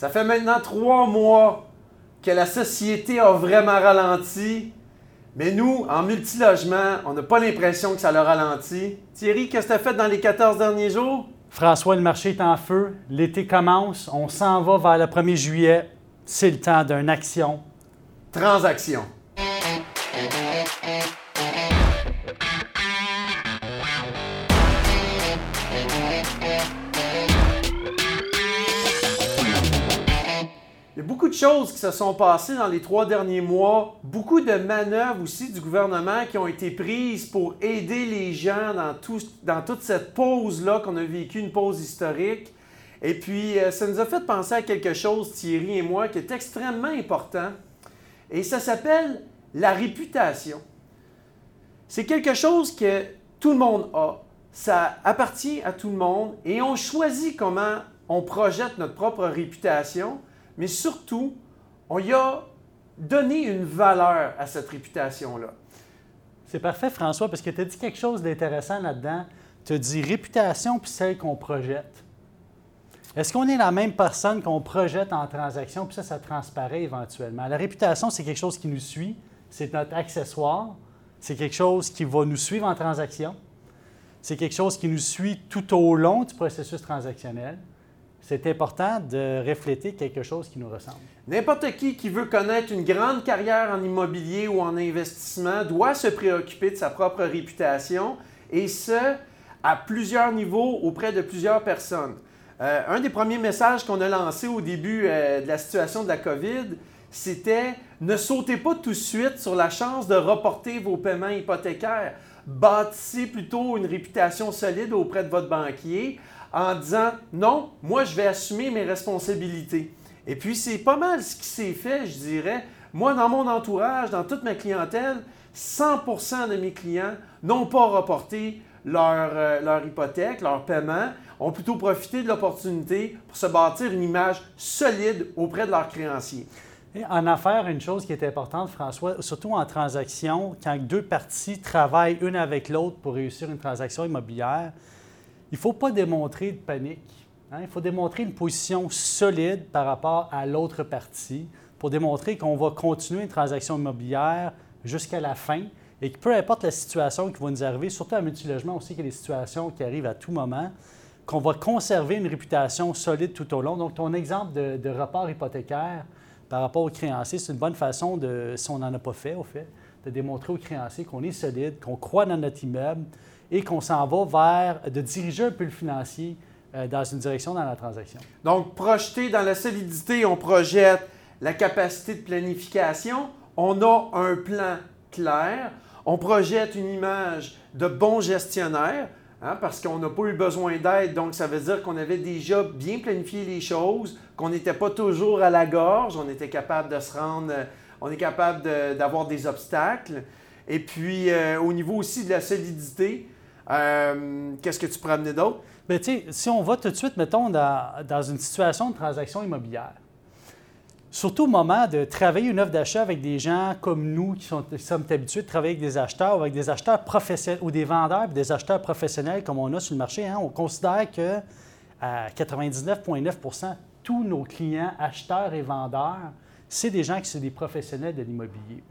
Ça fait maintenant trois mois que la société a vraiment ralenti. Mais nous, en multilogement, on n'a pas l'impression que ça l'a ralenti. Thierry, qu'est-ce que tu as fait dans les 14 derniers jours? François, le marché est en feu. L'été commence. On s'en va vers le 1er juillet. C'est le temps d'une action. Transaction. Choses qui se sont passées dans les trois derniers mois, beaucoup de manœuvres aussi du gouvernement qui ont été prises pour aider les gens dans, dans toute cette pause-là qu'on a vécu, une pause historique. Et puis, euh, ça nous a fait penser à quelque chose, Thierry et moi, qui est extrêmement important. Et ça s'appelle la réputation. C'est quelque chose que tout le monde a. Ça appartient à tout le monde et on choisit comment on projette notre propre réputation mais surtout, on y a donné une valeur à cette réputation-là. C'est parfait, François, parce que tu as dit quelque chose d'intéressant là-dedans. Tu as dit réputation puis celle qu'on projette. Est-ce qu'on est la même personne qu'on projette en transaction, puis ça, ça transparaît éventuellement? La réputation, c'est quelque chose qui nous suit, c'est notre accessoire, c'est quelque chose qui va nous suivre en transaction, c'est quelque chose qui nous suit tout au long du processus transactionnel c'est important de refléter quelque chose qui nous ressemble. N'importe qui qui veut connaître une grande carrière en immobilier ou en investissement doit se préoccuper de sa propre réputation et ce, à plusieurs niveaux auprès de plusieurs personnes. Euh, un des premiers messages qu'on a lancé au début euh, de la situation de la COVID, c'était ne sautez pas tout de suite sur la chance de reporter vos paiements hypothécaires. Bâtissez plutôt une réputation solide auprès de votre banquier en disant non, moi je vais assumer mes responsabilités. Et puis c'est pas mal ce qui s'est fait, je dirais. Moi, dans mon entourage, dans toute ma clientèle, 100% de mes clients n'ont pas reporté leur, euh, leur, hypothèque, leur paiement, ont plutôt profité de l'opportunité pour se bâtir une image solide auprès de leurs créanciers. En affaires, une chose qui est importante, François, surtout en transaction, quand deux parties travaillent une avec l'autre pour réussir une transaction immobilière, il ne faut pas démontrer de panique. Hein. Il faut démontrer une position solide par rapport à l'autre partie pour démontrer qu'on va continuer une transaction immobilière jusqu'à la fin et que peu importe la situation qui va nous arriver, surtout à multilogement aussi, qu'il y a des situations qui arrivent à tout moment, qu'on va conserver une réputation solide tout au long. Donc, ton exemple de, de report hypothécaire par rapport aux créanciers, c'est une bonne façon de, si on n'en a pas fait, au fait, de démontrer aux créanciers qu'on est solide, qu'on croit dans notre immeuble, et qu'on s'en va vers de diriger un peu le financier euh, dans une direction dans la transaction. Donc, projeter dans la solidité, on projette la capacité de planification, on a un plan clair, on projette une image de bon gestionnaire, hein, parce qu'on n'a pas eu besoin d'aide, donc ça veut dire qu'on avait déjà bien planifié les choses, qu'on n'était pas toujours à la gorge, on était capable de se rendre, on est capable d'avoir des obstacles. Et puis, euh, au niveau aussi de la solidité, euh, qu'est-ce que tu pourrais amener d'autre? Bien, si on va tout de suite, mettons, dans, une situation de transaction immobilière, surtout au moment de travailler une offre d'achat avec des gens comme nous qui, sommes habitués de travailler avec des acheteurs ou avec des acheteurs professionnels ou des vendeurs des acheteurs professionnels comme on a sur le marché, hein, on considère que à 99,9% tous nos clients acheteurs et vendeurs, c'est des gens qui sont des professionnels de l'immobilier.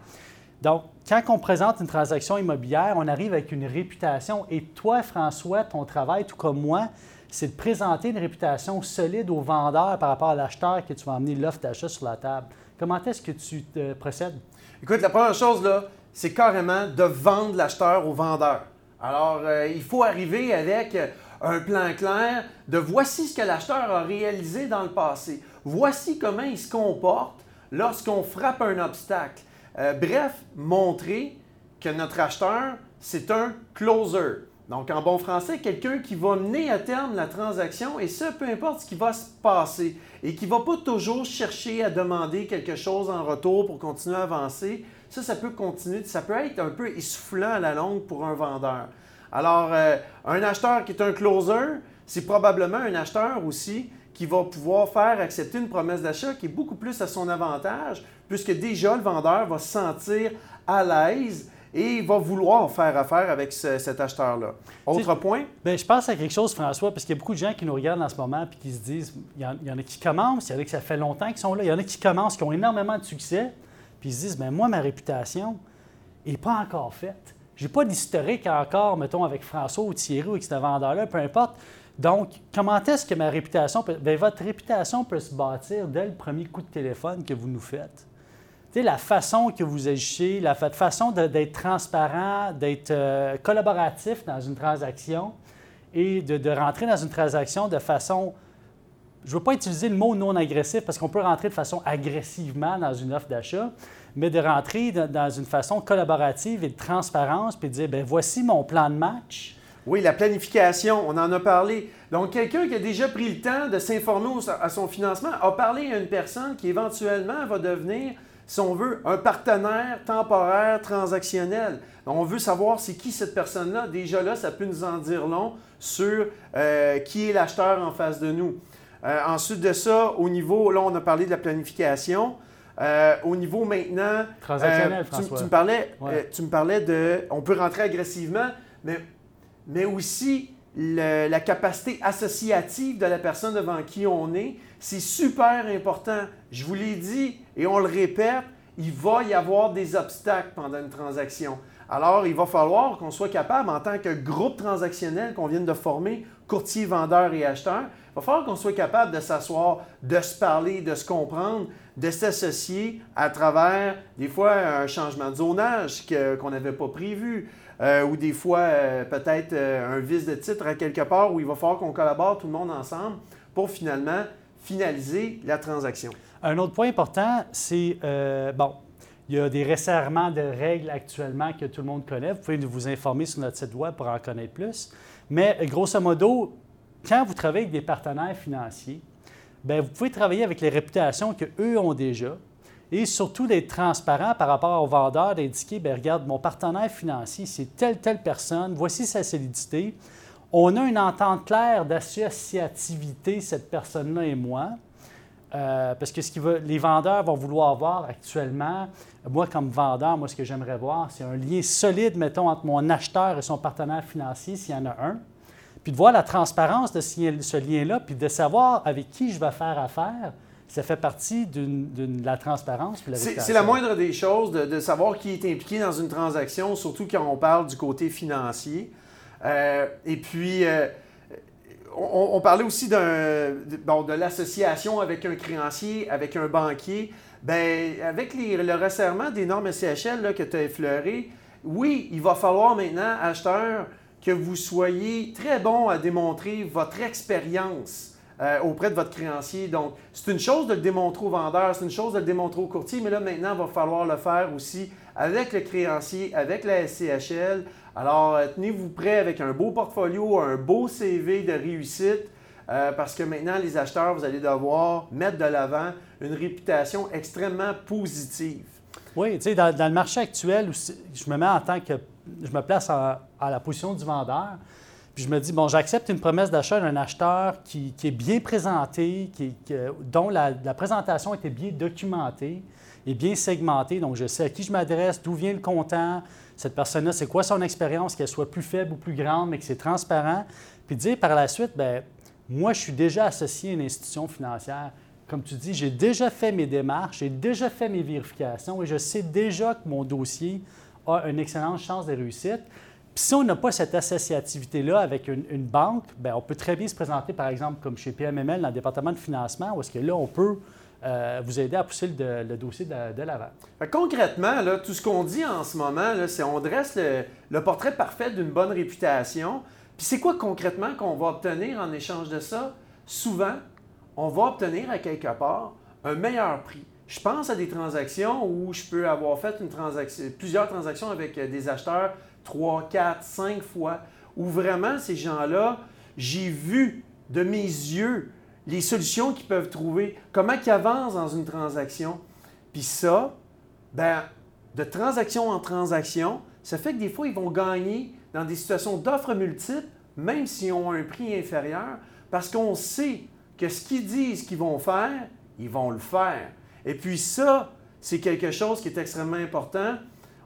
Donc, quand on présente une transaction immobilière, on arrive avec une réputation. Et toi, François, ton travail, tout comme moi, c'est de présenter une réputation solide au vendeur par rapport à l'acheteur que tu vas amener l'offre d'achat sur la table. Comment est-ce que tu te procèdes? Écoute, la première chose, là, c'est carrément de vendre l'acheteur au vendeur. Alors, euh, il faut arriver avec un plan clair de voici ce que l'acheteur a réalisé dans le passé. Voici comment il se comporte lorsqu'on frappe un obstacle. Euh, bref, montrer que notre acheteur, c'est un closer. Donc, en bon français, quelqu'un qui va mener à terme la transaction et ça, peu importe ce qui va se passer et qui ne va pas toujours chercher à demander quelque chose en retour pour continuer à avancer. Ça, ça peut continuer, ça peut être un peu essoufflant à la longue pour un vendeur. Alors, euh, un acheteur qui est un closer, c'est probablement un acheteur aussi qui va pouvoir faire accepter une promesse d'achat qui est beaucoup plus à son avantage puisque déjà le vendeur va se sentir à l'aise et il va vouloir faire affaire avec cet acheteur-là. Autre point? Bien, je pense à quelque chose, François, parce qu'il y a beaucoup de gens qui nous regardent en ce moment et qui se disent, il y, en, a qui commencent, il y en a qui ça fait longtemps qu'ils sont là, il y en a qui commencent, qui ont énormément de succès, puis ils se disent, bien, moi, ma réputation n'est pas encore faite. Je n'ai pas d'historique encore, mettons, avec François ou Thierry ou avec ce vendeur-là, peu importe. Donc, comment est-ce que ma réputation peut... Bien, votre réputation peut se bâtir dès le premier coup de téléphone que vous nous faites? La façon que vous agissez, la façon d'être transparent, d'être euh, collaboratif dans une transaction et de, rentrer dans une transaction de façon. Je ne veux pas utiliser le mot non agressif parce qu'on peut rentrer de façon agressivement dans une offre d'achat, mais de rentrer dans une façon collaborative et de transparence, puis de dire, bien, voici mon plan de match. Oui, la planification, on en a parlé. Donc, quelqu'un qui a déjà pris le temps de s'informer à son financement a parlé à une personne qui éventuellement va devenir si on veut, un partenaire temporaire transactionnel. On veut savoir c'est qui cette personne-là. Déjà là, ça peut nous en dire long sur euh, qui est l'acheteur en face de nous. Euh, ensuite de ça, au niveau, là, on a parlé de la planification. Euh, au niveau maintenant. Transactionnel, François. Tu, me parlais, tu me parlais de. On peut rentrer agressivement, mais, mais aussi la capacité associative de la personne devant qui on est. C'est super important. Je vous l'ai dit et on le répète, il va y avoir des obstacles pendant une transaction. Alors, il va falloir qu'on soit capable, en tant que groupe transactionnel qu'on vient de former, courtier, vendeur et acheteur, il va falloir qu'on soit capable de s'asseoir, de se parler, de se comprendre, de s'associer à travers, des fois, un changement de zonage qu'on n'avait pas prévu, euh, ou des fois, euh, peut-être euh, un vice de titre à quelque part où il va falloir qu'on collabore tout le monde ensemble pour finalement finaliser la transaction. Un autre point important, c'est, bon, il y a des resserrements de règles actuellement que tout le monde connaît. Vous pouvez vous informer sur notre site web pour en connaître plus. Mais grosso modo, quand vous travaillez avec des partenaires financiers, bien, vous pouvez travailler avec les réputations qu'eux ont déjà et surtout d'être transparent par rapport au vendeur, d'indiquer, bien, regarde, mon partenaire financier, c'est telle, telle personne, voici sa solidité. On a une entente claire d'associativité, cette personne-là et moi. Euh, parce que ce qui les vendeurs vont vouloir voir actuellement, moi comme vendeur, moi ce que j'aimerais voir, c'est un lien solide, mettons, entre mon acheteur et son partenaire financier, s'il y en a un. Puis de voir la transparence de ce lien-là, puis de savoir avec qui je vais faire affaire, ça fait partie de la transparence. C'est la moindre des choses de, savoir qui est impliqué dans une transaction, surtout quand on parle du côté financier. Euh, et puis, euh, on, parlait aussi de, l'association avec un créancier, avec un banquier. Bien, avec le resserrement des normes SCHL que tu as effleuré, oui, il va falloir maintenant, acheteurs, que vous soyez très bon à démontrer votre expérience euh, auprès de votre créancier. Donc, c'est une chose de le démontrer au vendeur, c'est une chose de le démontrer au courtier, mais là, maintenant, il va falloir le faire aussi avec le créancier, avec la SCHL. Alors, euh, tenez-vous prêt avec un beau portfolio, un beau CV de réussite, euh, parce que maintenant, les acheteurs, vous allez devoir mettre de l'avant une réputation extrêmement positive. Oui, tu sais, dans, le marché actuel, je me mets en tant que. Je me place à la position du vendeur. Puis je me dis, bon, j'accepte une promesse d'achat d'un acheteur qui, est bien présenté, dont la, présentation était bien documentée et bien segmentée. Donc, je sais à qui je m'adresse, d'où vient le comptant, cette personne-là, c'est quoi son expérience, qu'elle soit plus faible ou plus grande, mais que c'est transparent. Puis dire par la suite, bien, moi, je suis déjà associé à une institution financière. Comme tu dis, j'ai déjà fait mes démarches, j'ai déjà fait mes vérifications et je sais déjà que mon dossier a une excellente chance de réussite. Si on n'a pas cette associativité-là avec une, banque, bien, on peut très bien se présenter, par exemple, comme chez PMML dans le département de financement, où est-ce que là, on peut euh, vous aider à pousser le, dossier de, l'avant. Concrètement, tout ce qu'on dit en ce moment, c'est on dresse le, portrait parfait d'une bonne réputation. Puis c'est quoi concrètement qu'on va obtenir en échange de ça? Souvent, on va obtenir à quelque part un meilleur prix. Je pense à des transactions où je peux avoir fait plusieurs transactions avec des acheteurs trois, quatre, cinq fois, où vraiment ces gens-là, j'ai vu de mes yeux les solutions qu'ils peuvent trouver, comment ils avancent dans une transaction. Puis ça, ben, de transaction en transaction, ça fait que des fois, ils vont gagner dans des situations d'offres multiples, même s'ils ont un prix inférieur, parce qu'on sait que ce qu'ils disent qu'ils vont faire, ils vont le faire. Et puis ça, c'est quelque chose qui est extrêmement important.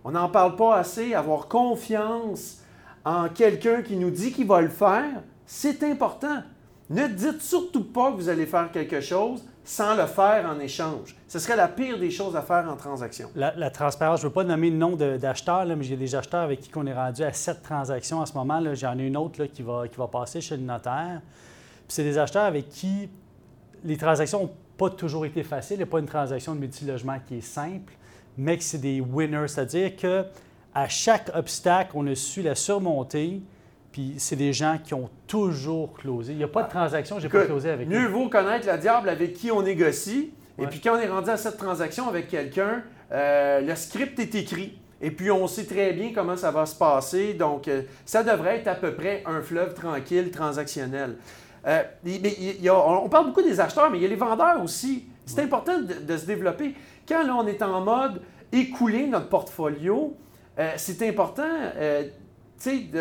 On n'en parle pas assez. Avoir confiance en quelqu'un qui nous dit qu'il va le faire, c'est important. Ne dites surtout pas que vous allez faire quelque chose sans le faire en échange. Ce serait la pire des choses à faire en transaction. La, transparence, je ne veux pas nommer le nom d'acheteurs, mais j'ai des acheteurs avec qui on est rendu à sept transactions en ce moment. J'en ai une autre qui, va, passer chez le notaire. c'est des acheteurs avec qui les transactions n'ont pas toujours été faciles. Il n'y a pas une transaction de multilogement qui est simple, mais que c'est des winners, c'est-à-dire que à chaque obstacle, on a su la surmonter. Puis c'est des gens qui ont toujours closé. Il n'y a pas de transaction, j'ai pas closé avec Mieux vaut connaître le diable avec qui on négocie. Et puis quand on est rendu à cette transaction avec quelqu'un, euh, le script est écrit. Et puis on sait très bien comment ça va se passer. Donc euh, ça devrait être à peu près un fleuve tranquille, transactionnel. Euh, on parle beaucoup des acheteurs, mais il y a les vendeurs aussi. C'est important de, se développer. Quand là, on est en mode écouler notre portfolio, c'est important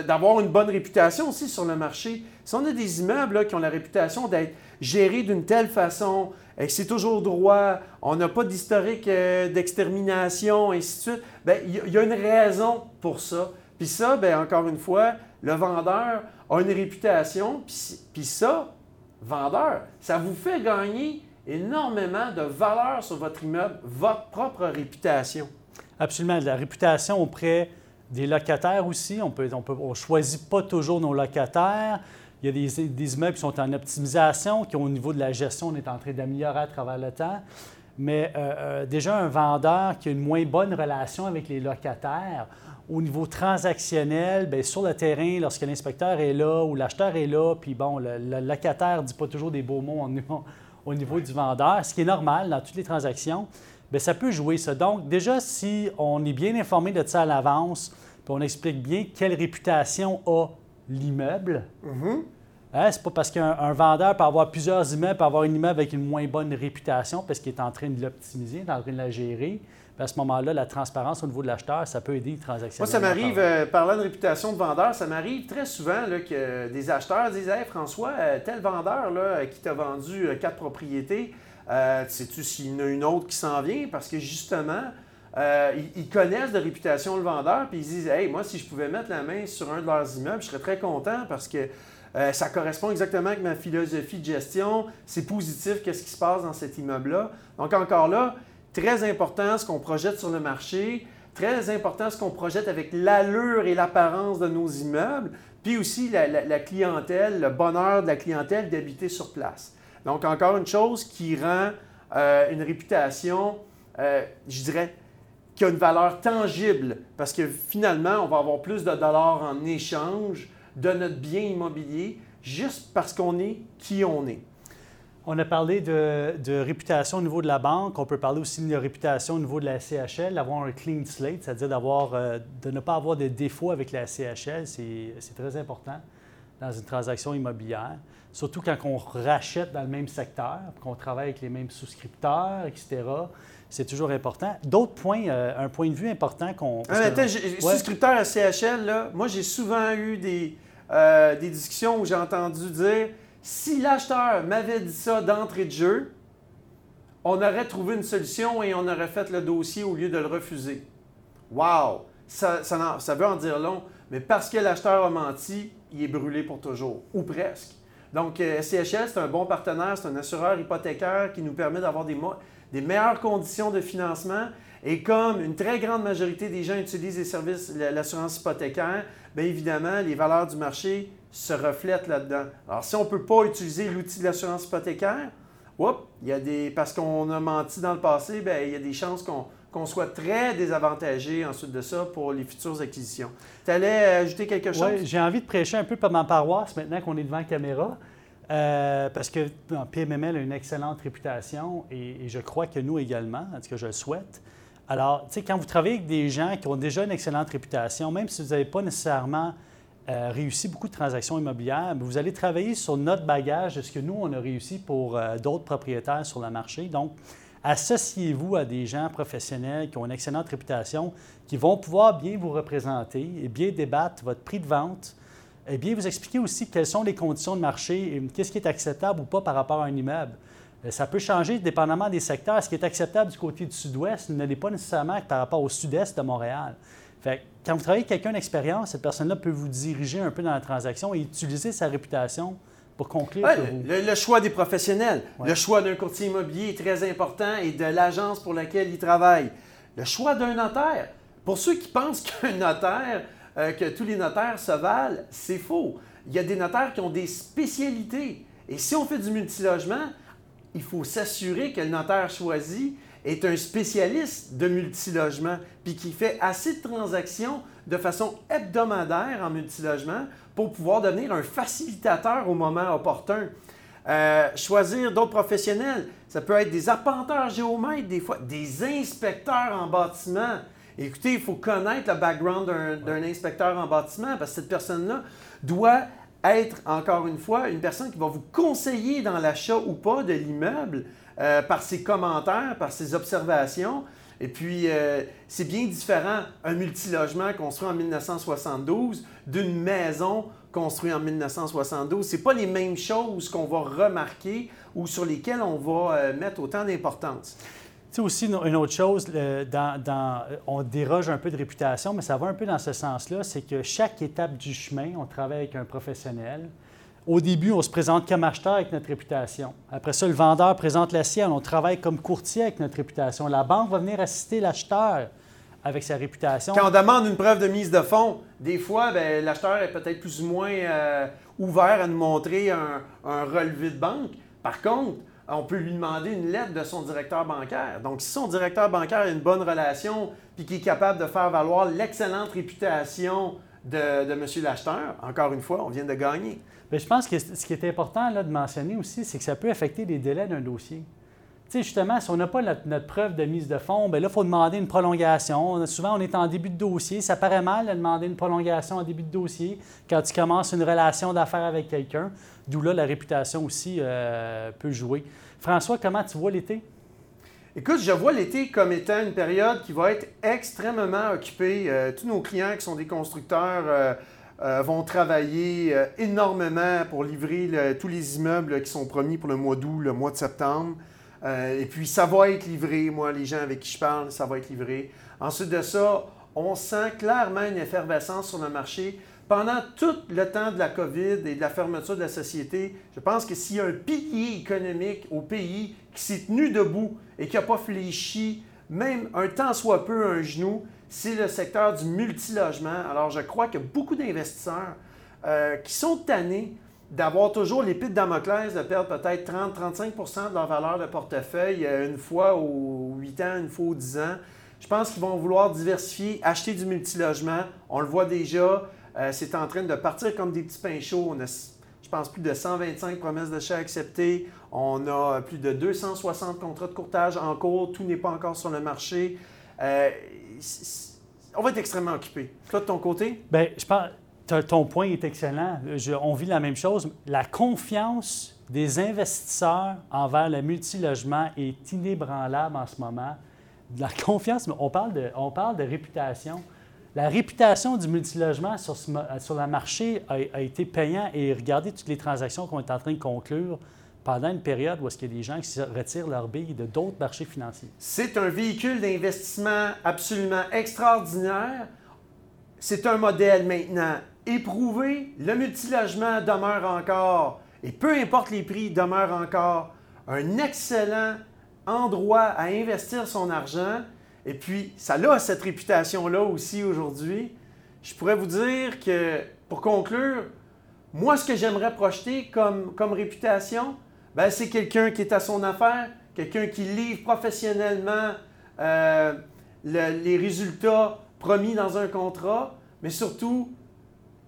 d'avoir une bonne réputation aussi sur le marché. Si on a des immeubles qui ont la réputation d'être gérés d'une telle façon, et que c'est toujours droit, on n'a pas d'historique euh, d'extermination, ainsi de suite, bien, il y, a une raison pour ça. Puis ça, bien, encore une fois, le vendeur a une réputation, puis ça, vendeur, ça vous fait gagner énormément de valeur sur votre immeuble, votre propre réputation. Absolument. La réputation auprès des locataires aussi. On ne on on choisit pas toujours nos locataires. Il y a des, immeubles qui sont en optimisation, qui, au niveau de la gestion, on est en train d'améliorer à travers le temps. Mais euh, euh, déjà, un vendeur qui a une moins bonne relation avec les locataires, au niveau transactionnel, bien, sur le terrain, lorsque l'inspecteur est là ou l'acheteur est là, puis bon, le, locataire ne dit pas toujours des beaux mots au niveau du vendeur, ce qui est normal dans toutes les transactions, bien, ça peut jouer ça. Donc, déjà, si on est bien informé de ça à l'avance, puis on explique bien quelle réputation a l'immeuble. Mm-hmm. Hein, c'est pas parce qu'un vendeur peut avoir plusieurs immeubles, peut avoir un immeuble avec une moins bonne réputation parce qu'il est en train de l'optimiser, en train de la gérer. à ce moment-là, la transparence au niveau de l'acheteur, ça peut aider les transactions. Moi, ça m'arrive, euh, parlant de réputation de vendeur, ça m'arrive très souvent que des acheteurs disent Hey François, euh, tel vendeur là, qui t'a vendu euh, quatre propriétés, sais-tu s'il y en a une autre qui s'en vient Parce que justement, euh, ils, connaissent de réputation le vendeur, puis ils disent Hey, moi, si je pouvais mettre la main sur un de leurs immeubles, je serais très content parce que euh, ça correspond exactement avec ma philosophie de gestion. C'est positif, qu'est-ce qui se passe dans cet immeuble-là. Donc, encore là, très important ce qu'on projette sur le marché, très important ce qu'on projette avec l'allure et l'apparence de nos immeubles, puis aussi la, clientèle, le bonheur de la clientèle d'habiter sur place. Donc, encore une chose qui rend euh, une réputation, je dirais, qui a une valeur tangible parce que finalement, on va avoir plus de dollars en échange de notre bien immobilier juste parce qu'on est qui on est. On a parlé de, réputation au niveau de la banque. On peut parler aussi de réputation au niveau de la CHL, d'avoir un clean slate, c'est-à-dire euh, de ne pas avoir de défauts avec la CHL. C'est très important dans une transaction immobilière, surtout quand on rachète dans le même secteur, qu'on travaille avec les mêmes souscripteurs, etc c'est toujours important. D'autres points, euh, un point de vue important qu'on. Ah, attends, souscripteur à CHL, là, moi j'ai souvent eu des, euh, des discussions où j'ai entendu dire si l'acheteur m'avait dit ça d'entrée de jeu, on aurait trouvé une solution et on aurait fait le dossier au lieu de le refuser. Wow! Ça, ça, veut en dire long, mais parce que l'acheteur a menti, il est brûlé pour toujours, ou presque. Donc, euh, CHL, c'est un bon partenaire, c'est un assureur hypothécaire qui nous permet d'avoir des, des meilleures conditions de financement. Et comme une très grande majorité des gens utilisent les services, l'assurance hypothécaire, bien évidemment, les valeurs du marché se reflètent là-dedans. Alors, si on ne peut pas utiliser l'outil de l'assurance hypothécaire, il y a des, parce qu'on a menti dans le passé, bien, il y a des chances qu'on soit très désavantagé ensuite de ça pour les futures acquisitions. Tu allais ajouter quelque chose? Oui, j'ai envie de prêcher un peu par ma paroisse maintenant qu'on est devant la caméra. Euh, parce que PMML a une excellente réputation et, je crois que nous également, en tout cas je le souhaite. Alors, tu sais, quand vous travaillez avec des gens qui ont déjà une excellente réputation, même si vous n'avez pas nécessairement euh, réussi beaucoup de transactions immobilières, vous allez travailler sur notre bagage ce que nous, on a réussi pour euh, d'autres propriétaires sur le marché. Donc, associez-vous à des gens professionnels qui ont une excellente réputation, qui vont pouvoir bien vous représenter et bien débattre votre prix de vente, eh bien, vous expliquez aussi quelles sont les conditions de marché et qu'est-ce qui est acceptable ou pas par rapport à un immeuble. Euh, Ça peut changer dépendamment des secteurs. Ce qui est acceptable du côté du sud-ouest ne l'est pas nécessairement par rapport au sud-est de Montréal. Fait que quand vous travaillez avec quelqu'un d'expérience, cette personne-là peut vous diriger un peu dans la transaction et utiliser sa réputation pour conclure Ouais, vous. le, le choix des professionnels, Ouais. le choix d'un courtier immobilier est très important et de l'agence pour laquelle il travaille. Le choix d'un notaire. Pour ceux qui pensent qu'un notaire, euh, que tous les notaires se valent, c'est faux. Il y a des notaires qui ont des spécialités. Et si on fait du multilogement, il faut s'assurer que le notaire choisi est un spécialiste de multilogement, puis qui fait assez de transactions de façon hebdomadaire en multilogement pour pouvoir devenir un facilitateur au moment opportun. Euh, choisir d'autres professionnels, ça peut être des arpenteurs géomètres, des fois des inspecteurs en bâtiment. Écoutez, il faut connaître le background d'un inspecteur en bâtiment parce que cette personne-là doit être, encore une fois, une personne qui va vous conseiller dans l'achat ou pas de l'immeuble euh, par ses commentaires, par ses observations. Et puis, euh, c'est bien différent un multilogement construit en 1972 d'une maison construite en 1972. C'est pas les mêmes choses qu'on va remarquer ou sur lesquelles on va euh, mettre autant d'importance. Tu sais aussi, une autre chose, on déroge un peu de réputation, mais ça va un peu dans ce sens-là, c'est que chaque étape du chemin, on travaille avec un professionnel. Au début, on se présente comme acheteur avec notre réputation. Après ça, le vendeur présente la sienne. On travaille comme courtier avec notre réputation. La banque va venir assister l'acheteur avec sa réputation. Quand on demande une preuve de mise de fonds, des fois, ben, l'acheteur est peut-être plus ou moins euh, ouvert à nous montrer un, un relevé de banque. Par contre, on peut lui demander une lettre de son directeur bancaire. Donc, si son directeur bancaire a une bonne relation puis qu'il est capable de faire valoir l'excellente réputation de, M. l'acheteur, encore une fois, on vient de gagner. Bien, je pense que ce qui est important là, de mentionner aussi, c'est que ça peut affecter les délais d'un dossier. Tu sais, justement, si on n'a pas notre, preuve de mise de fonds, bien là, il faut demander une prolongation. Souvent, on est en début de dossier. Ça paraît mal de demander une prolongation en début de dossier quand tu commences une relation d'affaires avec quelqu'un. D'où là, la réputation aussi euh, peut jouer. François, comment tu vois l'été? Écoute, je vois l'été comme étant une période qui va être extrêmement occupée. Euh, tous nos clients qui sont des constructeurs euh, vont travailler énormément pour livrer tous les immeubles qui sont promis pour le mois d'août, le mois de septembre. Et puis, ça va être livré. Moi, les gens avec qui je parle, ça va être livré. Ensuite de ça, on sent clairement une effervescence sur le marché. Pendant tout le temps de la COVID et de la fermeture de la société, je pense que s'il y a un pilier économique au pays qui s'est tenu debout et qui n'a pas fléchi, même un temps soit peu un genou, c'est le secteur du multilogement. Alors, je crois que beaucoup d'investisseurs euh, qui sont tannés d'avoir toujours l'épée de Damoclès, de perdre peut-être 30-35% de leur valeur de portefeuille euh, une fois aux 8 ans, une fois aux 10 ans. Je pense qu'ils vont vouloir diversifier, acheter du multilogement. On le voit déjà, euh, c'est en train de partir comme des petits pains chauds. On a, je pense, plus de 125 promesses d'achat acceptées. On a plus de 260 contrats de courtage en cours. Tout n'est pas encore sur le marché. Euh, on va être extrêmement occupé. Toi, de ton côté? Bien, je pense ton point est excellent. Je- on vit la même chose. La confiance des investisseurs envers le multilogement est inébranlable en ce moment. La confiance, on parle de, on parle de réputation. La réputation du multilogement sur, sur le marché a, été payant et regardez toutes les transactions qu'on est en train de conclure pendant une période où est-ce y a des gens qui retirent leurs billes de d'autres marchés financiers. C'est un véhicule d'investissement absolument extraordinaire. C'est un modèle maintenant éprouvé. Le multilogement demeure encore, et peu importe les prix, demeure encore un excellent endroit à investir son argent. Et puis, ça a cette réputation-là aussi aujourd'hui. Je pourrais vous dire que, pour conclure, moi, ce que j'aimerais projeter comme, réputation, ben, c'est quelqu'un qui est à son affaire, quelqu'un qui livre professionnellement euh, le- les résultats promis dans un contrat, mais surtout,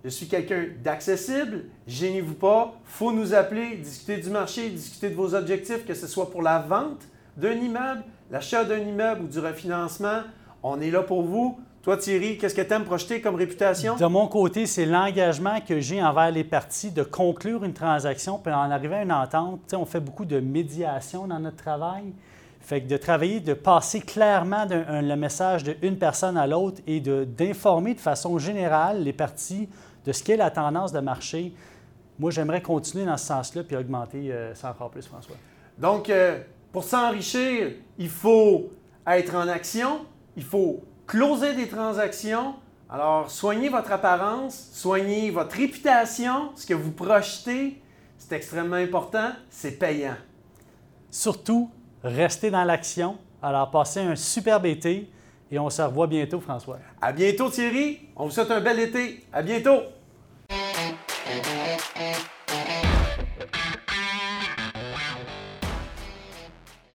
je suis quelqu'un d'accessible, gênez-vous pas, faut nous appeler, discuter du marché, discuter de vos objectifs, que ce soit pour la vente d'un immeuble, l'achat d'un immeuble ou du refinancement. On est là pour vous. Toi, Thierry, qu'est-ce que tu aimes projeter comme réputation? De mon côté, c'est l'engagement que j'ai envers les parties de conclure une transaction puis en arriver à une entente. On fait beaucoup de médiation dans notre travail. Fait que de travailler, de passer clairement un- le message d'une personne à l'autre et de- d'informer de, façon générale les parties de ce qu'est la tendance de marché. Moi, j'aimerais continuer dans ce sens-là puis augmenter euh, ça encore plus, François. Donc, euh, pour s'enrichir, il faut être en action, il faut closer des transactions. Alors, soignez votre apparence, soignez votre réputation, ce que vous projetez, c'est extrêmement important, c'est payant. Surtout, restez dans l'action. Alors, passez un superbe été et on se revoit bientôt, François. À bientôt, Thierry. On vous souhaite un bel été. À bientôt.